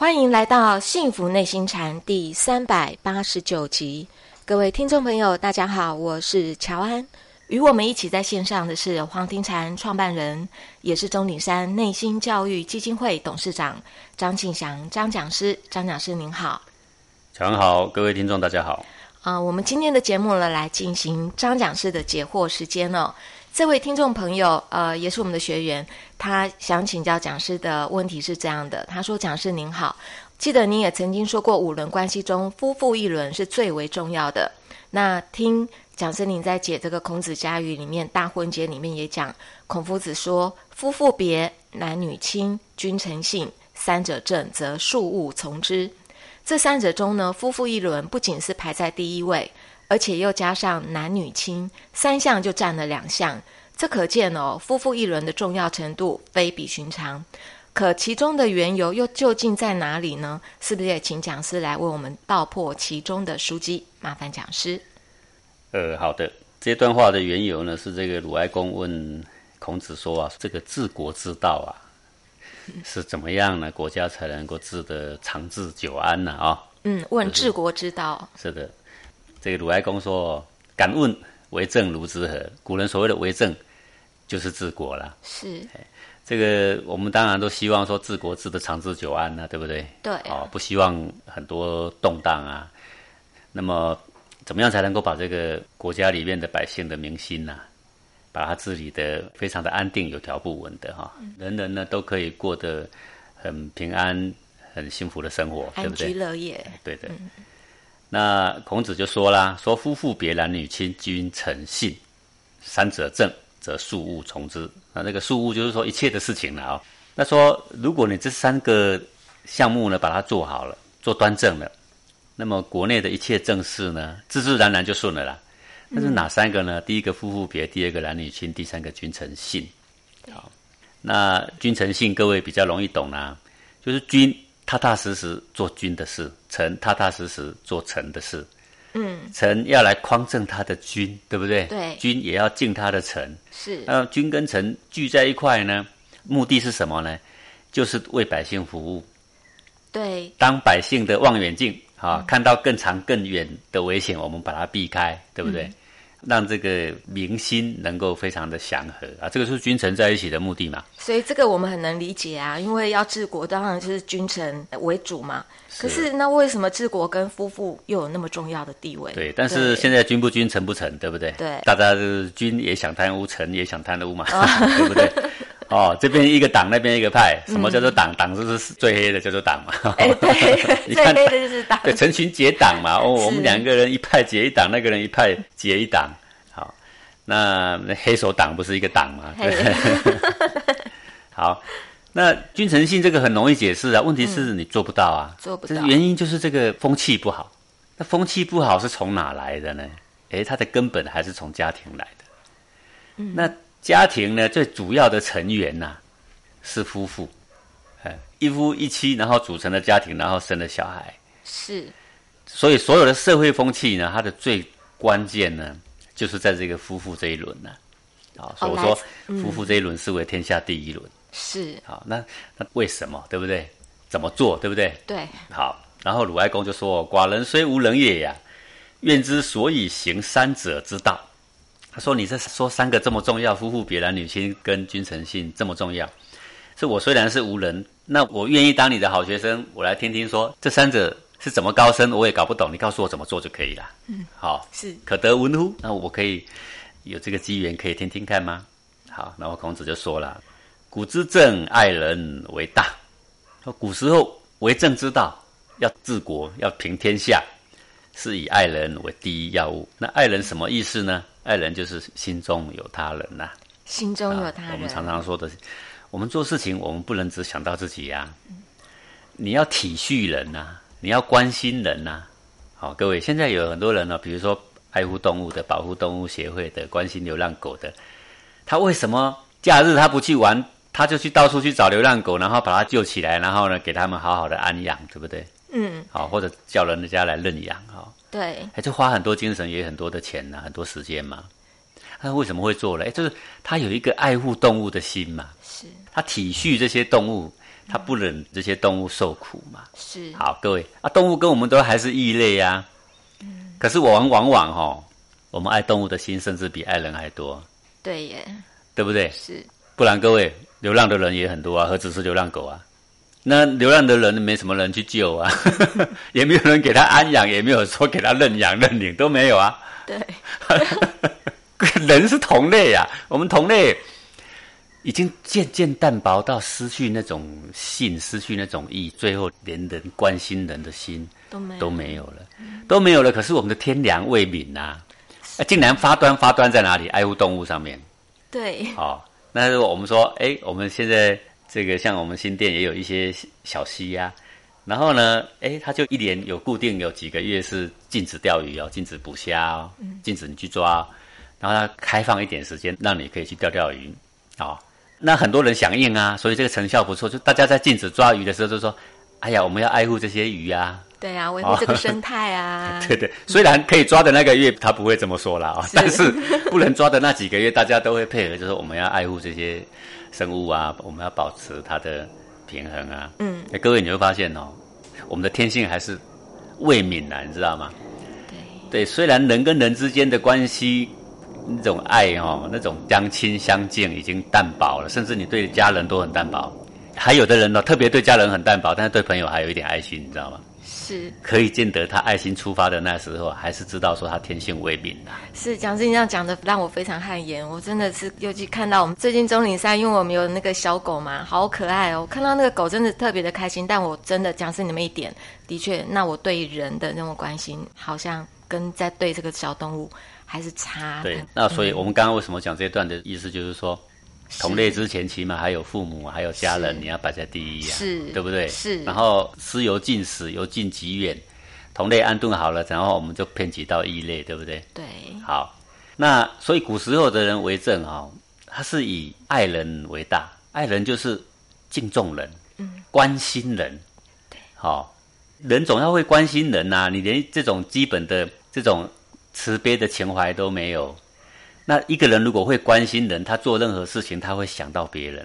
欢迎来到《幸福内心禅》第三百八十九集，各位听众朋友，大家好，我是乔安。与我们一起在线上的是黄庭禅创办人，也是钟鼎山内心教育基金会董事长张庆祥张讲师。张讲师您好，乔安好，各位听众大家好。啊，我们今天的节目呢，来进行张讲师的解惑时间哦。这位听众朋友，呃，也是我们的学员，他想请教讲师的问题是这样的：他说，讲师您好，记得您也曾经说过，五伦关系中，夫妇一伦是最为重要的。那听讲师您在解这个孔子家语里面，大婚节里面也讲，孔夫子说，夫妇别，男女亲，君臣信，三者正，则庶务从之。这三者中呢，夫妇一伦不仅是排在第一位。而且又加上男女亲三项，就占了两项。这可见哦，夫妇一轮的重要程度非比寻常。可其中的缘由又究竟在哪里呢？是不是也请讲师来为我们道破其中的书籍？麻烦讲师。呃，好的。这段话的缘由呢，是这个鲁哀公问孔子说啊，这个治国之道啊，是怎么样呢？国家才能够治得长治久安呢？啊，嗯，问治国之道。是的。这个鲁哀公说：“敢问为政如之何？”古人所谓的为政，就是治国了。是，这个我们当然都希望说治国治得长治久安呢，对不对？对。哦，不希望很多动荡啊。那么，怎么样才能够把这个国家里面的百姓的民心呐，把它治理得非常的安定、有条不紊的哈？人人呢都可以过得很平安、很幸福的生活，对不对？安居乐业。对的。那孔子就说啦：“说夫妇别，男女亲，君臣信，三者正，则庶务从之。啊，那个庶务就是说一切的事情了啊。那说如果你这三个项目呢，把它做好了，做端正了，那么国内的一切政事呢，自自然然就顺了啦。那是哪三个呢？第一个夫妇别，第二个男女亲，第三个君臣信。好，那君臣信，各位比较容易懂啦，就是君。”踏踏实实做君的事，臣踏踏实实做臣的事。嗯，臣要来匡正他的君，对不对？对，君也要敬他的臣。是。那君跟臣聚在一块呢，目的是什么呢？就是为百姓服务。对。当百姓的望远镜啊，看到更长更远的危险，我们把它避开，对不对？让这个民心能够非常的祥和啊，这个是君臣在一起的目的嘛。所以这个我们很能理解啊，因为要治国，当然就是君臣为主嘛。可是那为什么治国跟夫妇又有那么重要的地位？对，但是现在君不君，臣不臣，对不对？对，大家是君也想贪污，臣也想贪污嘛，对不对？哦，这边一个党，那边一个派，什么叫做党？党就是最黑的，叫做党嘛。哎，对，最黑的就是党。对，成群结党嘛。哦，我们两个人一派结一党，那个人一派结一党。好，那那黑手党不是一个党吗？好，那君臣信这个很容易解释啊，问题是你做不到啊。做不到。原因就是这个风气不好。那风气不好是从哪来的呢？哎，它的根本还是从家庭来的。嗯。那。家庭呢，最主要的成员呐，是夫妇，哎，一夫一妻，然后组成了家庭，然后生了小孩。是，所以所有的社会风气呢，它的最关键呢，就是在这个夫妇这一轮呢。啊，所以我说夫妇这一轮是为天下第一轮。是。好，那那为什么？对不对？怎么做？对不对？对。好，然后鲁哀公就说：“寡人虽无能也呀，愿之所以行三者之道。”他说：“你这说三个这么重要，夫妇别，男女亲跟君臣信这么重要。是我虽然是无人，那我愿意当你的好学生，我来听听说这三者是怎么高深，我也搞不懂，你告诉我怎么做就可以了。嗯，好，是可得闻乎？那我可以有这个机缘可以听听看吗？好，然后孔子就说了：古之政，爱人为大。说古时候为政之道，要治国，要平天下，是以爱人为第一要务。那爱人什么意思呢？”爱人就是心中有他人呐，心中有他人。我们常常说的，我们做事情，我们不能只想到自己呀。你要体恤人呐，你要关心人呐。好，各位，现在有很多人呢，比如说爱护动物的、保护动物协会的、关心流浪狗的，他为什么假日他不去玩，他就去到处去找流浪狗，然后把它救起来，然后呢，给他们好好的安养，对不对？嗯。好，或者叫人家来认养，哈。对，哎，就花很多精神，也很多的钱呐，很多时间嘛。他为什么会做嘞？就是他有一个爱护动物的心嘛。是。他体恤这些动物，他不忍这些动物受苦嘛。是，好，各位啊，动物跟我们都还是异类呀。可是我们往往哈，我们爱动物的心甚至比爱人还多。对耶，对不对？是，不然各位流浪的人也很多啊，何止是流浪狗啊？那流浪的人没什么人去救啊，也没有人给他安养，也没有说给他认养认领，都没有啊。对，人是同类呀，我们同类已经渐渐淡薄到失去那种性，失去那种义，最后连人关心人的心都没都没有了，都没有了。可是我们的天良未泯呐，竟然发端发端在哪里？爱护动物上面。对，哦，那如果我们说，哎，我们现在这个像我们新店也有一些小溪呀，然后呢，哎，它就一年有固定有几个月是禁止钓鱼哦，禁止捕虾哦，禁止你去抓，然后它开放一点时间让你可以去钓钓鱼，哦，那很多人响应啊，所以这个成效不错，就大家在禁止抓鱼的时候就说，哎呀，我们要爱护这些鱼啊。对啊，维护这个生态啊。对对，虽然可以抓的那个月他不会这么说了啊，但是不能抓的那几个月，大家都会配合，就是我们要爱护这些生物啊，我们要保持它的平衡啊。嗯，各位你会发现哦，我们的天性还是未泯啊，你知道吗？对对，虽然人跟人之间的关系那种爱哦，那种相亲相敬已经淡薄了，甚至你对家人都很淡薄，还有的人呢，特别对家人很淡薄，但是对朋友还有一点爱心，你知道吗？是，可以见得他爱心出发的那时候，还是知道说他天性未泯的。是蒋师这样讲的，让我非常汗颜。我真的是尤其看到我们最近中岭山，因为我们有那个小狗嘛，好可爱哦。我看到那个狗真的特别的开心。但我真的讲师你们一点，的确，那我对人的那种关心，好像跟在对这个小动物还是差。对，那所以我们刚刚为什么讲这段的意思，就是说。同类之前，起码还有父母，还有家人，你要摆在第一啊，是，对不对？是。然后思由近始，由近及远，同类安顿好了，然后我们就偏及到异类，对不对？对。好，那所以古时候的人为政啊，他是以爱人为大，爱人就是敬重人，嗯，关心人，对。好，人总要会关心人呐，你连这种基本的这种慈悲的情怀都没有。那一个人如果会关心人，他做任何事情他会想到别人，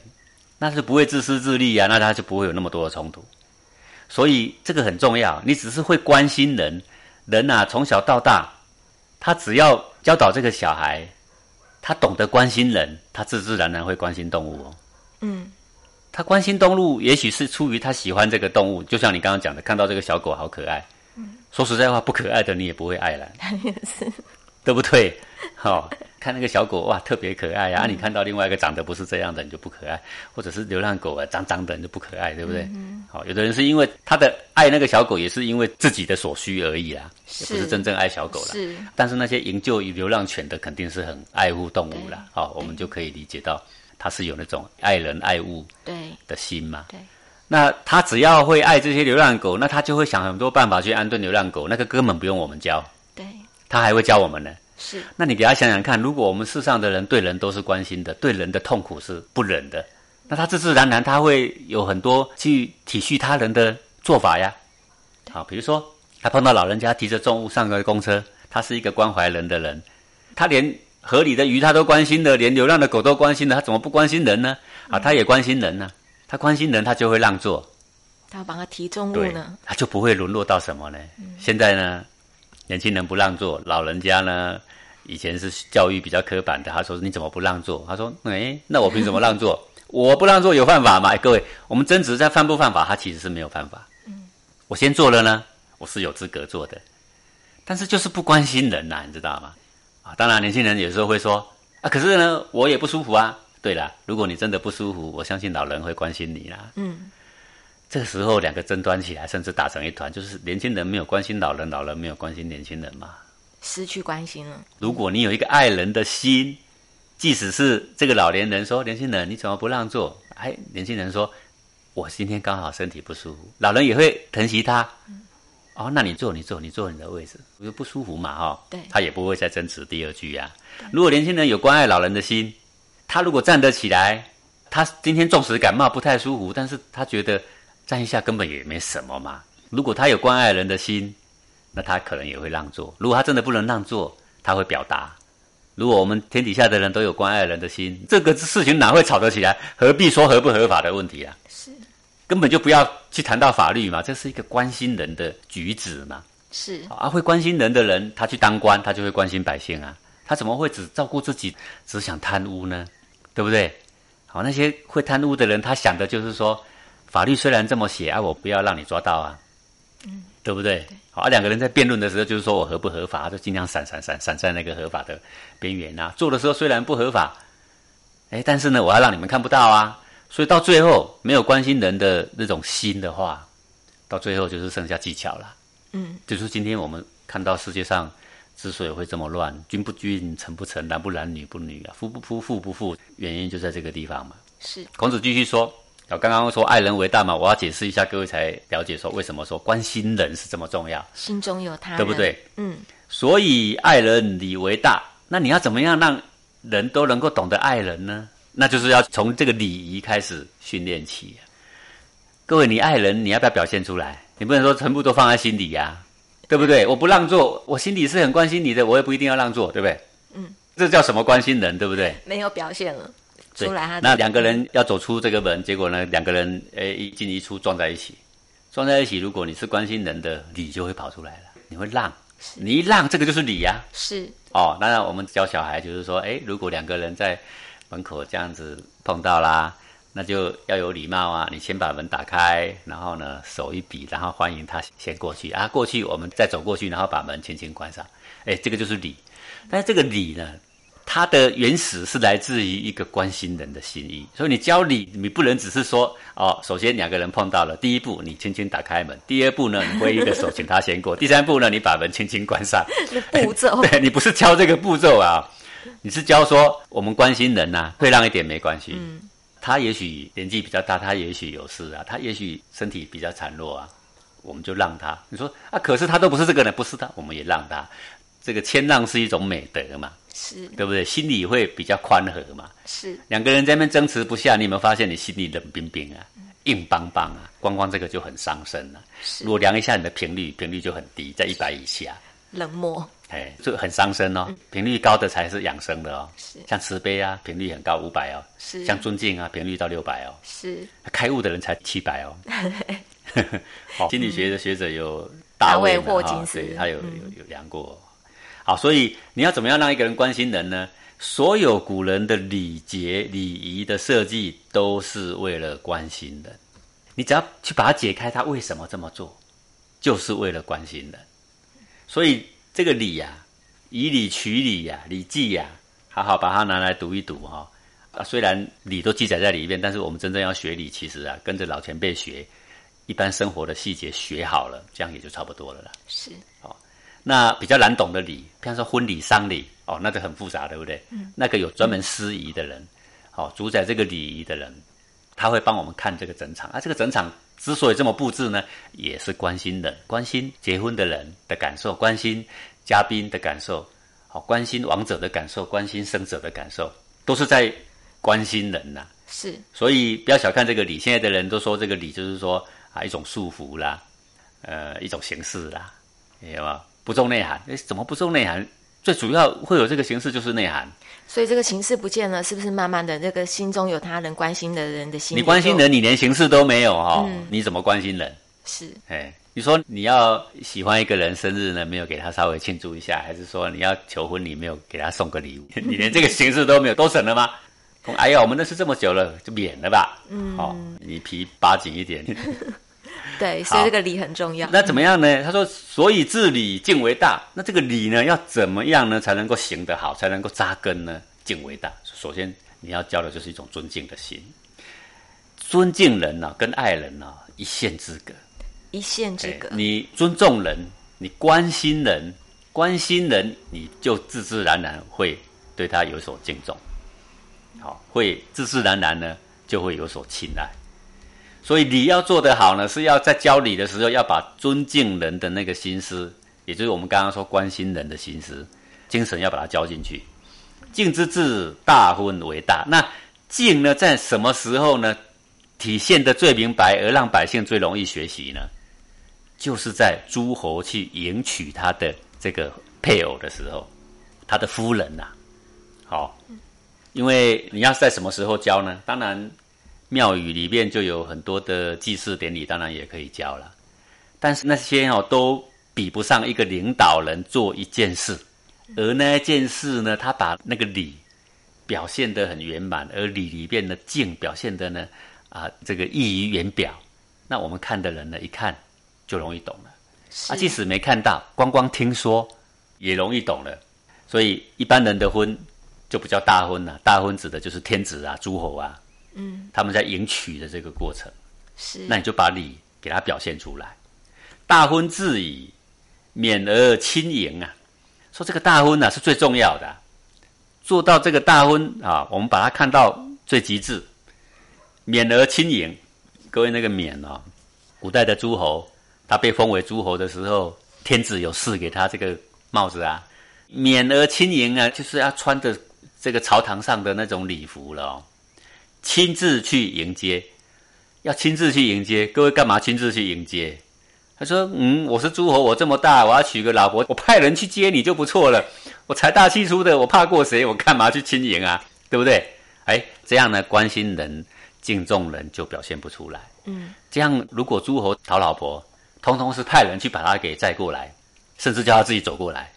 那是不会自私自利啊，那他就不会有那么多的冲突。所以这个很重要。你只是会关心人，人啊从小到大，他只要教导这个小孩，他懂得关心人，他自自然然会关心动物哦。嗯，他关心动物，也许是出于他喜欢这个动物，就像你刚刚讲的，看到这个小狗好可爱。嗯，说实在话，不可爱的你也不会爱了。也是，对不对？好。看那个小狗哇，特别可爱呀！啊，你看到另外一个长得不是这样的，你就不可爱；或者是流浪狗啊，脏脏的你就不可爱，对不对？好，有的人是因为他的爱那个小狗，也是因为自己的所需而已啦，也不是真正爱小狗啦。是，但是那些营救流浪犬的，肯定是很爱护动物啦。好，我们就可以理解到他是有那种爱人爱物对的心嘛。对，那他只要会爱这些流浪狗，那他就会想很多办法去安顿流浪狗，那个根本不用我们教。对，他还会教我们呢。是，那你给他想想看，如果我们世上的人对人都是关心的，对人的痛苦是不忍的，那他自自然然他会有很多去体恤他人的做法呀。好，比如说他碰到老人家提着重物上个公车，他是一个关怀人的人，他连河里的鱼他都关心的，连流浪的狗都关心的，他怎么不关心人呢？啊，他也关心人呢，他关心人，他就会让座，他帮他提重物呢，他就不会沦落到什么呢？现在呢？年轻人不让座，老人家呢？以前是教育比较刻板的，他说：“你怎么不让座？”他说：“哎，那我凭什么让座？我不让座有犯法吗？”各位，我们争执在犯不犯法？他其实是没有犯法。嗯，我先做了呢，我是有资格做的，但是就是不关心人呐，你知道吗？啊，当然，年轻人有时候会说：“啊，可是呢，我也不舒服啊。”对了，如果你真的不舒服，我相信老人会关心你啦。嗯。这个时候，两个争端起来，甚至打成一团，就是年轻人没有关心老人，老人没有关心年轻人嘛，失去关心了。如果你有一个爱人的心，即使是这个老年人说：“年轻人，你怎么不让座？”哎，年轻人说：“我今天刚好身体不舒服。”老人也会疼惜他。哦，那你坐，你坐，你坐你的位置，我就不舒服嘛，哈。对。他也不会再争执第二句呀。如果年轻人有关爱老人的心，他如果站得起来，他今天纵使感冒不太舒服，但是他觉得。站一下根本也没什么嘛。如果他有关爱人的心，那他可能也会让座。如果他真的不能让座，他会表达。如果我们天底下的人都有关爱人的心，这个事情哪会吵得起来？何必说合不合法的问题啊？是，根本就不要去谈到法律嘛，这是一个关心人的举止嘛。是啊，会关心人的人，他去当官，他就会关心百姓啊。他怎么会只照顾自己，只想贪污呢？对不对？好，那些会贪污的人，他想的就是说，法律虽然这么写啊，我不要让你抓到啊，嗯，对不对？好，两个人在辩论的时候，就是说我合不合法，就尽量闪闪闪闪在那个合法的边缘啊。做的时候虽然不合法，哎，但是呢，我要让你们看不到啊。所以到最后，没有关心人的那种心的话，到最后就是剩下技巧了。嗯，就是今天我们看到世界上之所以会这么乱，君不君，臣不臣，男不男，女不女啊，夫不夫，妇不妇，原因就在这个地方嘛。是。孔子继续说，我刚刚说爱人为大嘛，我要解释一下，各位才了解说为什么说关心人是这么重要。心中有他，对不对？嗯。所以爱人礼为大，那你要怎么样让人都能够懂得爱人呢？那就是要从这个礼仪开始训练起。各位，你爱人，你要不要表现出来？你不能说全部都放在心里呀，对不对？我不让座，我心里是很关心你的，我也不一定要让座，对不对？嗯，这叫什么关心人，对不对？没有表现了，出来那两个人要走出这个门，结果呢，两个人诶一进一出撞在一起，撞在一起。如果你是关心人的，礼就会跑出来了，你会让，你一让，这个就是礼呀。是哦，当然我们教小孩就是说，诶，如果两个人在门口这样子碰到啦。那就要有礼貌啊！你先把门打开，然后呢手一比，然后欢迎他先过去啊。过去我们再走过去，然后把门轻轻关上。哎，这个就是礼。但是这个礼呢，它的原始是来自于一个关心人的心意。所以你教礼，你不能只是说哦，首先两个人碰到了，第一步你轻轻打开门，第二步呢你挥一个手请他先过，第三步呢你把门轻轻关上。步骤对你不是教这个步骤啊，你是教说我们关心人呐，会让一点没关系。嗯。他也许年纪比较大，他也许有事啊，他也许身体比较孱弱啊，我们就让他。你说啊，可是他都不是这个人，不是他，我们也让他。这个谦让是一种美德嘛，是对不对？心里会比较宽和嘛。是两个人在那边争执不下，你有没有发现你心里冷冰冰啊，硬邦邦啊？光光这个就很伤身了。如果量一下你的频率，频率就很低，在一百以下。冷漠。哎，这很伤身哦。频率高的才是养生的哦。是，像慈悲啊，频率很高，五百哦。是，像尊敬啊，频率到六百哦。是，开悟的人才七百哦。好，心理学的学者有大卫霍金斯，他有有有量过。好，所以你要怎么样让一个人关心人呢？所有古人的礼节礼仪的设计都是为了关心人。你只要去把它解开，他为什么这么做，就是为了关心人。所以。这个礼呀，以礼取礼呀，礼记呀，好好把它拿来读一读哈。啊，虽然礼都记载在里面，但是我们真正要学礼，其实啊，跟着老前辈学，一般生活的细节学好了，这样也就差不多了啦。是，那比较难懂的礼，比方说婚礼、丧礼，哦，那就很复杂，对不对？嗯。那个有专门司仪的人，哦，主宰这个礼仪的人，他会帮我们看这个整场啊，这个整场。之所以这么布置呢，也是关心人，关心结婚的人的感受，关心嘉宾的感受，好，关心亡者的感受，关心生者的感受，都是在关心人呐。是，所以不要小看这个礼。现在的人都说这个礼就是说啊一种束缚啦，呃一种形式啦，有吗？不重内涵。哎，怎么不重内涵？最主要会有这个形式就是内涵。所以这个形式不见了，是不是慢慢的这个心中有他人关心的人的心？你关心人，你连形式都没有哈，你怎么关心人？是，哎，你说你要喜欢一个人生日呢，没有给他稍微庆祝一下，还是说你要求婚，你没有给他送个礼物，你连这个形式都没有，都省了吗？哎呀，我们认识这么久了，就免了吧。嗯，好，你皮扒紧一点。对，所以这个礼很重要。那怎么样呢？他说：“所以治礼敬为大。”那这个礼呢，要怎么样呢，才能够行得好，才能够扎根呢？敬为大。首先，你要教的就是一种尊敬的心。尊敬人呢，跟爱人呢，一线之隔。一线之隔。你尊重人，你关心人，关心人，你就自自然然会对他有所敬重。好，会自自然然呢，就会有所青睐。所以礼要做得好呢，是要在教礼的时候，要把尊敬人的那个心思，也就是我们刚刚说关心人的心思、精神，要把它教进去。敬之至，大婚为大。那敬呢，在什么时候呢？体现的最明白，而让百姓最容易学习呢？就是在诸侯去迎娶他的这个配偶的时候，他的夫人呐。好，因为你要在什么时候教呢？当然。庙宇里面就有很多的祭祀典礼，当然也可以教了。但是那些哦，都比不上一个领导人做一件事，而那件事呢，他把那个礼表现得很圆满，而礼里面的敬表现的呢，啊，这个溢于言表。那我们看的人呢，一看就容易懂了。啊，即使没看到，光光听说也容易懂了。所以一般人的婚就不叫大婚了，大婚指的就是天子啊、诸侯啊，嗯，他们在迎娶的这个过程。是，那你就把礼给他表现出来。大婚自以免而亲迎啊，说这个大婚呢是最重要的，做到这个大婚啊，我们把它看到最极致，免而亲迎。各位那个冕哦，古代的诸侯，他被封为诸侯的时候，天子有赐给他这个帽子啊，免而亲迎啊，就是要穿着这个朝堂上的那种礼服了哦，亲自去迎接，要亲自去迎接。各位干嘛亲自去迎接？他说：“嗯，我是诸侯，我这么大，我要娶个老婆，我派人去接你就不错了。我财大气粗的，我怕过谁？我干嘛去亲迎啊？对不对？哎，这样呢，关心人。”敬重人就表现不出来，嗯，这样如果诸侯讨老婆，通通是派人去把他给载过来，甚至叫他自己走过来，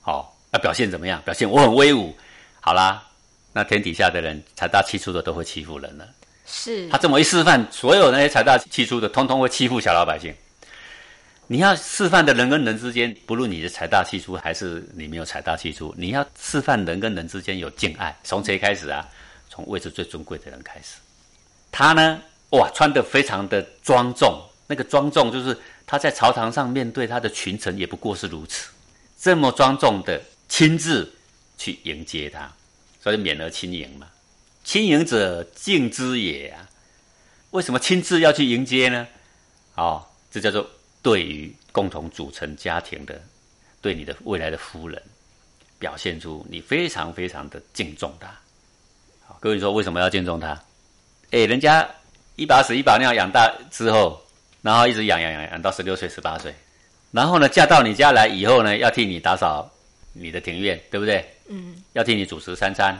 好，要表现怎么样？表现我很威武，好啦，那天底下的人财大气粗的都会欺负人了。是他这么一示范，所有那些财大气粗的，通通会欺负小老百姓。你要示范的人跟人之间，不论你是财大气粗还是你没有财大气粗，你要示范人跟人之间有敬爱，从谁开始啊？从位置最尊贵的人开始。他呢，哇，穿得非常的庄重。那个庄重，就是他在朝堂上面对他的群臣，也不过是如此。这么庄重的亲自去迎接他，所以免而亲迎嘛。亲迎者，敬之也啊。为什么亲自要去迎接呢？哦，这叫做对于共同组成家庭的，对你的未来的夫人，表现出你非常非常的敬重他。好，各位说为什么要敬重他？哎，人家一把屎一把尿养大之后，然后一直养养养养到十六岁、十八岁，然后呢，嫁到你家来以后呢，要替你打扫你的庭院，对不对？嗯。要替你主持三餐，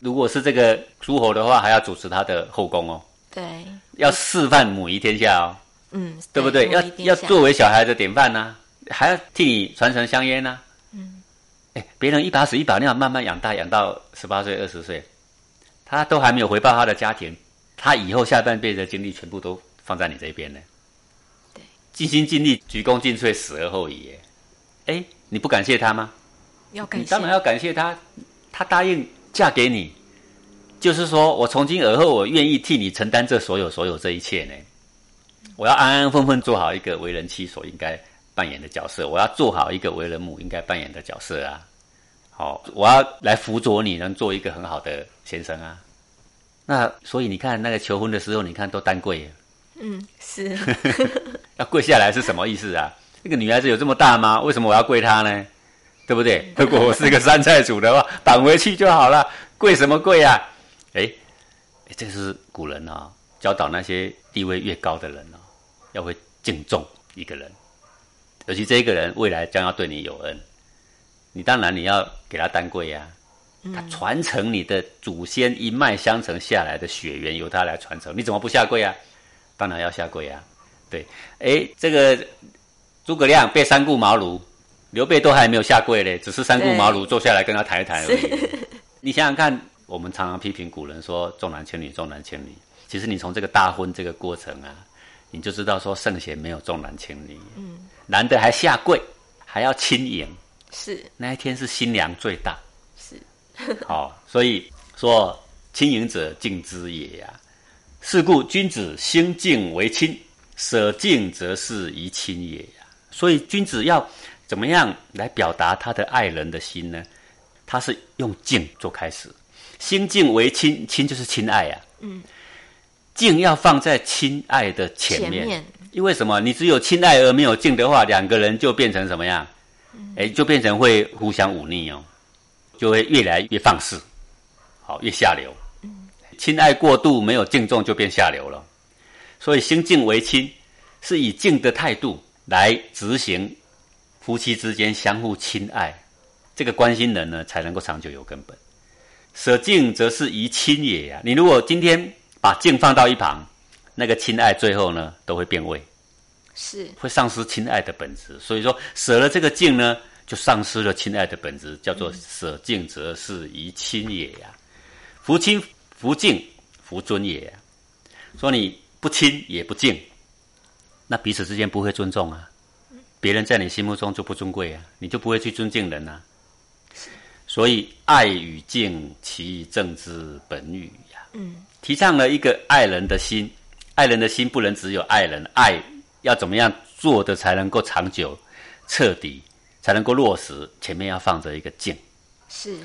如果是这个诸侯的话，还要主持他的后宫哦。对。要示范母仪天下哦。嗯。对不对？要要作为小孩的典范呢，还要替你传承香烟呢。嗯。哎，别人一把屎一把尿慢慢养大，养到十八岁、二十岁，他都还没有回报他的家庭。他以后下半辈子的精力全部都放在你这边呢，对，尽心尽力，鞠躬尽瘁，死而后已。哎，你不感谢他吗？要感谢，你当然要感谢他。他答应嫁给你，就是说我从今而后，我愿意替你承担这所有所有这一切呢。我要安安分分做好一个为人妻所应该扮演的角色，我要做好一个为人母应该扮演的角色啊。好，我要来辅佐你，能做一个很好的先生啊。那所以你看，那个求婚的时候，你看都单跪。嗯，是。要跪下来是什么意思啊？那个女孩子有这么大吗？为什么我要跪她呢？对不对？如果我是一个山寨主的话，绑回去就好了。跪什么跪啊？哎，这是古人啊，教导那些地位越高的人哦，要会敬重一个人，尤其这一个人未来将要对你有恩，你当然你要给他单跪呀。他传承你的祖先一脉相承下来的血缘，由他来传承，你怎么不下跪啊？当然要下跪啊！对，哎，这个诸葛亮被三顾茅庐，刘备都还没有下跪嘞，只是三顾茅庐坐下来跟他谈一谈而已。你想想看，我们常常批评古人说重男轻女，重男轻女。其实你从这个大婚这个过程啊，你就知道说圣贤没有重男轻女。嗯，男的还下跪，还要亲迎。是那一天是新娘最大。是 好，所以说亲迎者敬之也呀。是故君子兴敬为亲，舍敬则是宜亲也呀。所以君子要怎么样来表达他的爱人的心呢？他是用敬做开始，心敬为亲，亲就是亲爱呀。嗯，敬要放在亲爱的前面，因为什么？你只有亲爱而没有敬的话，两个人就变成什么样？哎，就变成会互相忤逆哦。就会越来越放肆，好越下流。亲爱过度，没有敬重，就变下流了。所以心敬为亲，是以敬的态度来执行夫妻之间相互亲爱，这个关心人呢，才能够长久有根本。舍敬则是宜亲也呀。你如果今天把敬放到一旁，那个亲爱最后呢都会变味，是会丧失亲爱的本质。所以说舍了这个敬呢，就丧失了亲爱的本质，叫做舍敬则是宜亲也呀。夫亲夫敬夫尊也呀。说你不亲也不敬，那彼此之间不会尊重啊。别人在你心目中就不尊贵啊，你就不会去尊敬人呐。所以爱与敬，其正之本与呀。嗯，提倡了一个爱人的心，爱人的心不能只有爱人，爱要怎么样做的才能够长久、彻底，才能够落实？前面要放着一个敬，是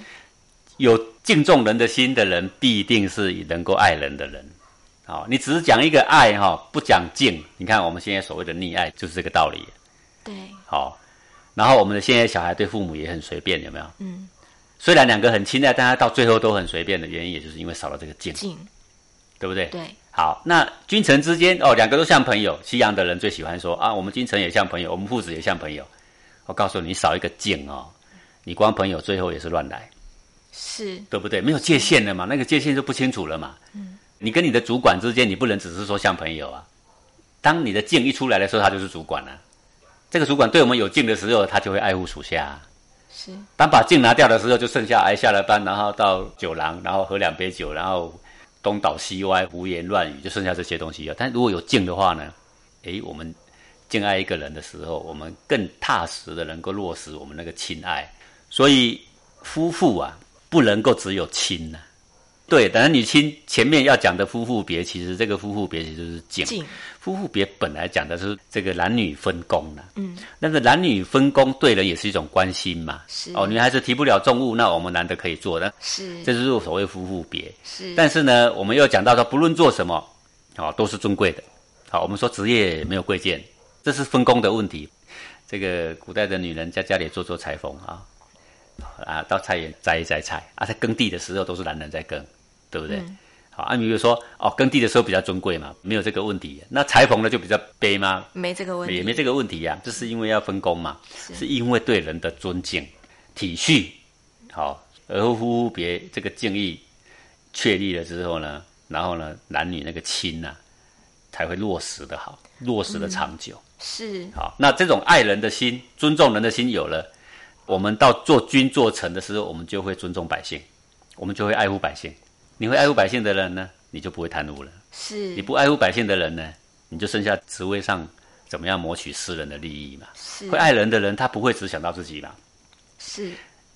有敬重人的心的人，必定是能够爱人的人。好，你只是讲一个爱哈，不讲敬。你看我们现在所谓的溺爱，就是这个道理。对，好，然后我们的现在小孩对父母也很随便，有没有？嗯。虽然两个很亲爱，但他到最后都很随便的原因，也就是因为少了这个敬，敬，对不对？对。好，那君臣之间哦，两个都像朋友。西洋的人最喜欢说啊，我们君臣也像朋友，我们父子也像朋友。我告诉你，少一个敬哦，你光朋友最后也是乱来，是对不对？没有界限了嘛，那个界限就不清楚了嘛。嗯。你跟你的主管之间，你不能只是说像朋友啊。当你的敬一出来的时候，他就是主管了。这个主管对我们有敬的时候，他就会爱护属下。是，当把敬拿掉的时候，就剩下挨下了班，然后到酒廊，然后喝两杯酒，然后东倒西歪、胡言乱语，就剩下这些东西了。但如果有敬的话呢？诶，我们敬爱一个人的时候，我们更踏实的能够落实我们那个亲爱。所以夫妇啊，不能够只有亲呐。对，男女亲前面要讲的夫妇别，其实这个夫妇别其实就是敬。夫妇别本来讲的是这个男女分工那个男女分工对人也是一种关心嘛。是哦，女孩子提不了重物，那我们男的可以做的。是，这就是所谓夫妇别。是，但是呢，我们又讲到说，不论做什么，哦，都是尊贵的。好，我们说职业没有贵贱，这是分工的问题。这个古代的女人在家里做做裁缝啊，啊，到菜园摘一摘菜啊，在耕地的时候都是男人在耕。对不对？好，按比如说，哦，耕地的时候比较尊贵嘛，没有这个问题。那裁缝呢就比较卑吗？没这个问题，也没这个问题呀。这是因为要分工嘛，是因为对人的尊敬、体恤。好，而夫妇别这个敬意确立了之后呢，然后呢，男女那个亲呐，才会落实的好，落实的长久。是。好，那这种爱人的心、尊重人的心有了，我们到做君做臣的时候，我们就会尊重百姓，我们就会爱护百姓。你会爱护百姓的人呢，你就不会贪污了。是，你不爱护百姓的人呢，你就剩下职位上怎么样谋取私人的利益嘛。是，会爱人的人，他不会只想到自己嘛。是，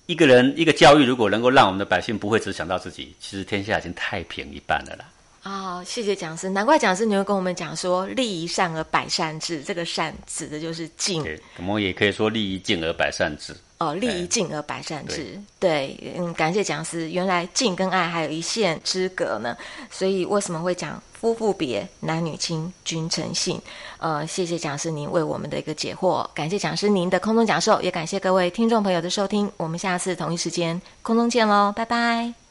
一个人一个教育，如果能够让我们的百姓不会只想到自己，其实天下已经太平一半了啦。啊，谢谢讲师，难怪讲师你会跟我们讲说，利益善而百善至，这个善指的就是敬。我们也可以说利益敬而百善至。哦，利益敬而百善之，对，嗯，感谢讲师。原来敬跟爱还有一线之隔呢，所以为什么会讲夫妇别，男女亲，君臣信？呃，谢谢讲师您为我们的一个解惑，感谢讲师您的空中讲授，也感谢各位听众朋友的收听。我们下次同一时间空中见喽，拜拜。